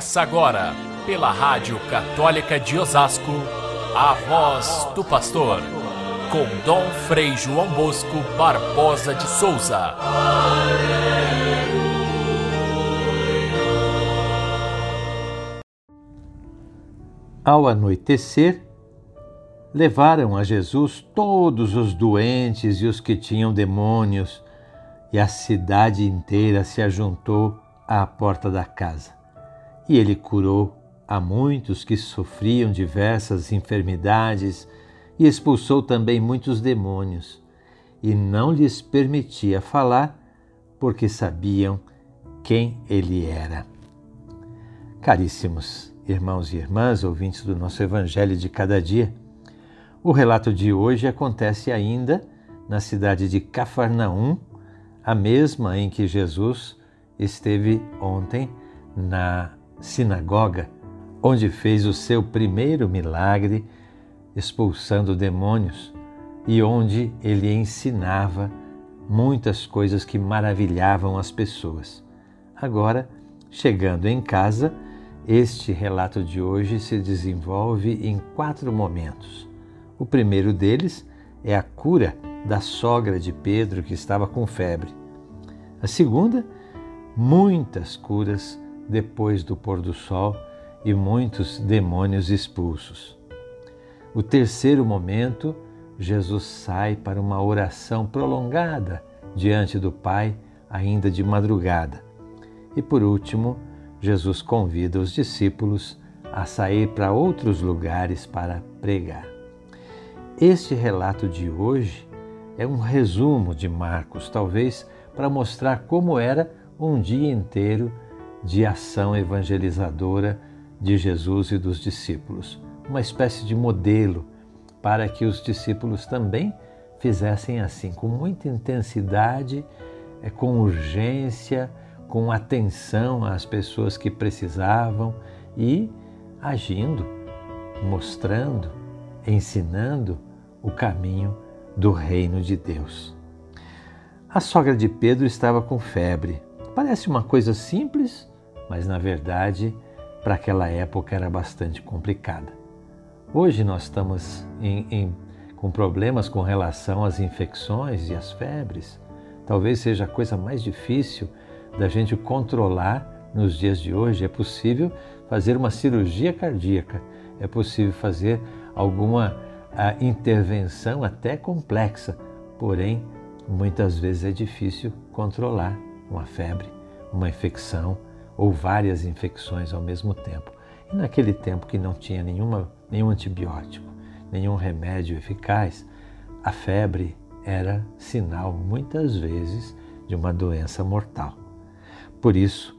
Começa agora, pela Rádio Católica de Osasco, a voz do pastor, com Dom Frei João Bosco Barbosa de Souza. Ao anoitecer, levaram a Jesus todos os doentes e os que tinham demônios, e a cidade inteira se ajuntou à porta da casa. E ele curou a muitos que sofriam diversas enfermidades e expulsou também muitos demônios, e não lhes permitia falar, porque sabiam quem ele era. Caríssimos irmãos e irmãs, ouvintes do nosso Evangelho de cada dia, o relato de hoje acontece ainda na cidade de Cafarnaum, a mesma em que Jesus esteve ontem na sinagoga, onde fez o seu primeiro milagre expulsando demônios e onde ele ensinava muitas coisas que maravilhavam as pessoas. Agora, chegando em casa, este relato de hoje se desenvolve em quatro momentos. O primeiro deles é a cura da sogra de Pedro que estava com febre. A segunda, muitas curas depois do pôr do sol e muitos demônios expulsos. O terceiro momento, Jesus sai para uma oração prolongada diante do Pai, ainda de madrugada. E por último, Jesus convida os discípulos a sair para outros lugares para pregar. Este relato de hoje é um resumo de Marcos, talvez para mostrar como era um dia inteiro de ação evangelizadora de Jesus e dos discípulos, uma espécie de modelo para que os discípulos também fizessem assim, com muita intensidade, é, com urgência, com atenção às pessoas que precisavam e agindo, mostrando, ensinando o caminho do reino de Deus. A sogra de Pedro estava com febre. Parece uma coisa simples, mas na verdade, para aquela época era bastante complicada. Hoje nós estamos em, em, com problemas com relação às infecções e às febres. Talvez seja a coisa mais difícil da gente controlar nos dias de hoje. É possível fazer uma cirurgia cardíaca, é possível fazer alguma a intervenção até complexa, porém muitas vezes é difícil controlar uma febre, uma infecção ou várias infecções ao mesmo tempo. E naquele tempo que não tinha nenhuma, nenhum antibiótico, nenhum remédio eficaz, a febre era sinal muitas vezes de uma doença mortal. Por isso,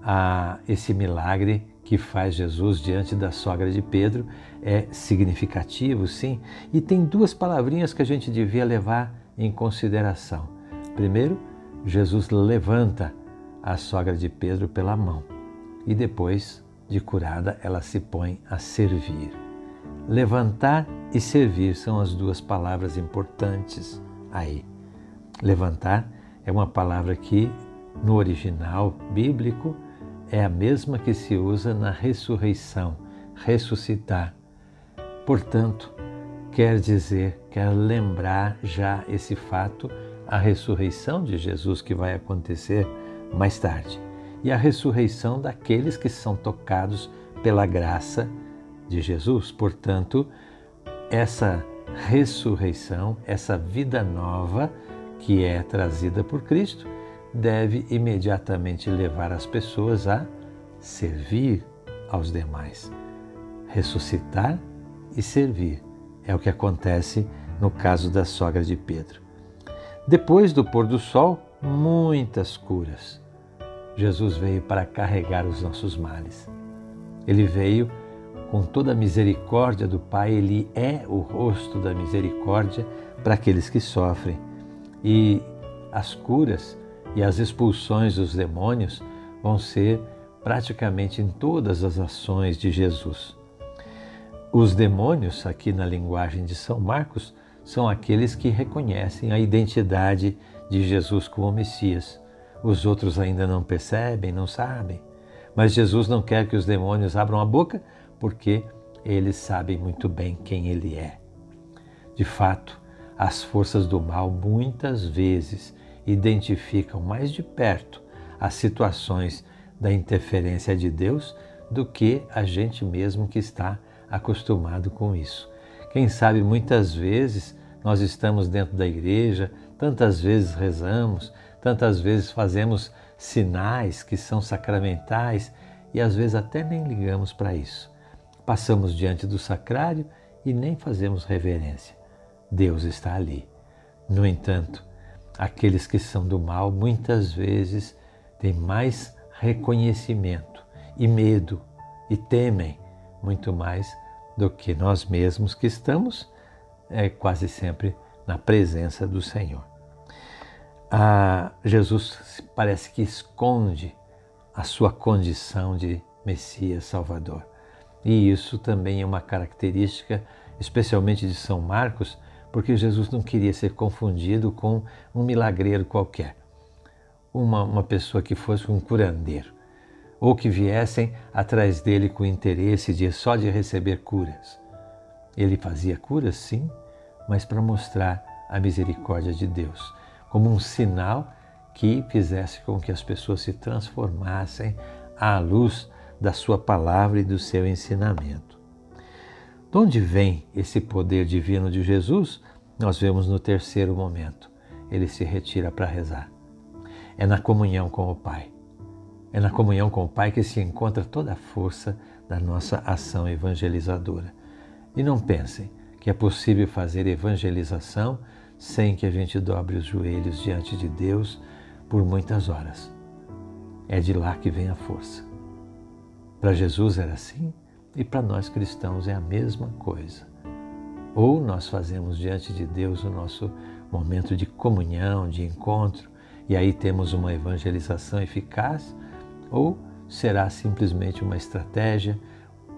a, esse milagre que faz Jesus diante da sogra de Pedro é significativo, sim, e tem duas palavrinhas que a gente devia levar em consideração. Primeiro, Jesus levanta a sogra de Pedro pela mão e depois, de curada, ela se põe a servir. Levantar e servir são as duas palavras importantes aí. Levantar é uma palavra que, no original bíblico, é a mesma que se usa na ressurreição, ressuscitar. Portanto, quer dizer, quer lembrar já esse fato, a ressurreição de Jesus que vai acontecer mais tarde e a ressurreição daqueles que são tocados pela graça de Jesus. Portanto, essa ressurreição, essa vida nova que é trazida por Cristo, deve imediatamente levar as pessoas a servir aos demais. Ressuscitar e servir é o que acontece no caso da sogra de Pedro. Depois do pôr do sol, muitas curas. Jesus veio para carregar os nossos males. Ele veio com toda a misericórdia do Pai, ele é o rosto da misericórdia para aqueles que sofrem. E as curas e as expulsões dos demônios vão ser praticamente em todas as ações de Jesus. Os demônios, aqui na linguagem de São Marcos, são aqueles que reconhecem a identidade de Jesus como Messias. Os outros ainda não percebem, não sabem, Mas Jesus não quer que os demônios abram a boca porque eles sabem muito bem quem ele é. De fato, as forças do mal muitas vezes identificam mais de perto as situações da interferência de Deus do que a gente mesmo que está acostumado com isso. Quem sabe muitas vezes nós estamos dentro da igreja, tantas vezes rezamos, tantas vezes fazemos sinais que são sacramentais e às vezes até nem ligamos para isso. Passamos diante do sacrário e nem fazemos reverência. Deus está ali. No entanto, aqueles que são do mal muitas vezes têm mais reconhecimento e medo e temem muito mais do que nós mesmos que estamos é, quase sempre na presença do Senhor. Ah, Jesus parece que esconde a sua condição de Messias Salvador. E isso também é uma característica, especialmente de São Marcos, porque Jesus não queria ser confundido com um milagreiro qualquer, uma, uma pessoa que fosse um curandeiro, ou que viessem atrás dele com interesse de só de receber curas. Ele fazia curas, sim, mas para mostrar a misericórdia de Deus, como um sinal que fizesse com que as pessoas se transformassem à luz da sua palavra e do seu ensinamento. De onde vem esse poder divino de Jesus? Nós vemos no terceiro momento. Ele se retira para rezar. É na comunhão com o Pai. É na comunhão com o Pai que se encontra toda a força da nossa ação evangelizadora. E não pensem que é possível fazer evangelização sem que a gente dobre os joelhos diante de Deus por muitas horas. É de lá que vem a força. Para Jesus era assim e para nós cristãos é a mesma coisa. Ou nós fazemos diante de Deus o nosso momento de comunhão, de encontro, e aí temos uma evangelização eficaz, ou será simplesmente uma estratégia,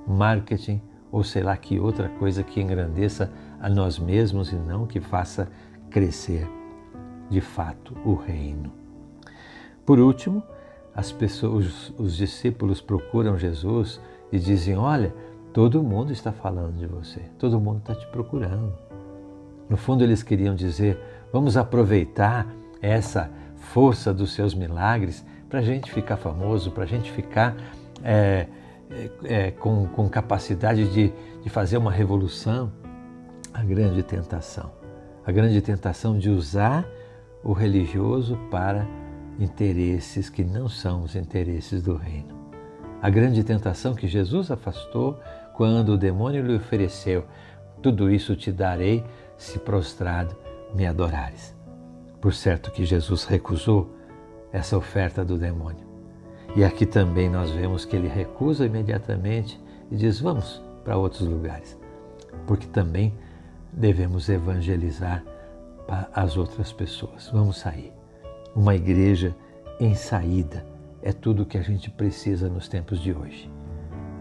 marketing ou sei lá que outra coisa que engrandeça a nós mesmos e não que faça crescer de fato o reino. Por último, as pessoas, os discípulos procuram Jesus e dizem: Olha, todo mundo está falando de você, todo mundo está te procurando. No fundo, eles queriam dizer: vamos aproveitar essa força dos seus milagres para a gente ficar famoso, para a gente ficar é, é, é, com, com capacidade de, de fazer uma revolução. A grande tentação, a grande tentação de usar o religioso para interesses que não são os interesses do reino. A grande tentação que Jesus afastou quando o demônio lhe ofereceu: Tudo isso te darei se prostrado me adorares. Por certo que Jesus recusou essa oferta do demônio. E aqui também nós vemos que ele recusa imediatamente e diz: Vamos para outros lugares, porque também devemos evangelizar para as outras pessoas. Vamos sair. Uma igreja em saída é tudo o que a gente precisa nos tempos de hoje.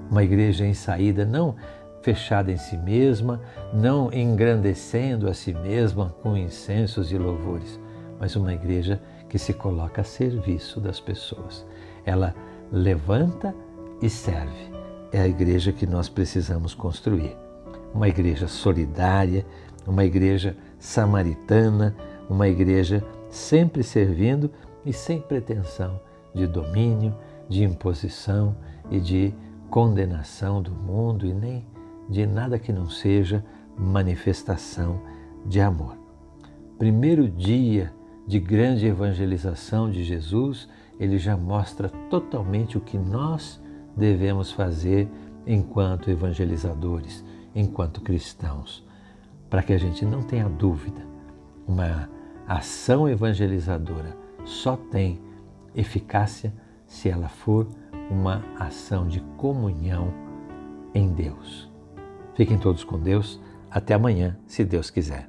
Uma igreja em saída, não fechada em si mesma, não engrandecendo a si mesma com incensos e louvores, mas uma igreja que se coloca a serviço das pessoas. Ela levanta e serve. É a igreja que nós precisamos construir. Uma igreja solidária, uma igreja samaritana, uma igreja sempre servindo e sem pretensão de domínio, de imposição e de condenação do mundo e nem de nada que não seja manifestação de amor. Primeiro dia de grande evangelização de Jesus, ele já mostra totalmente o que nós devemos fazer enquanto evangelizadores, enquanto cristãos, para que a gente não tenha dúvida. Uma ação evangelizadora só tem eficácia se ela for uma ação de comunhão em Deus. Fiquem todos com Deus. Até amanhã, se Deus quiser.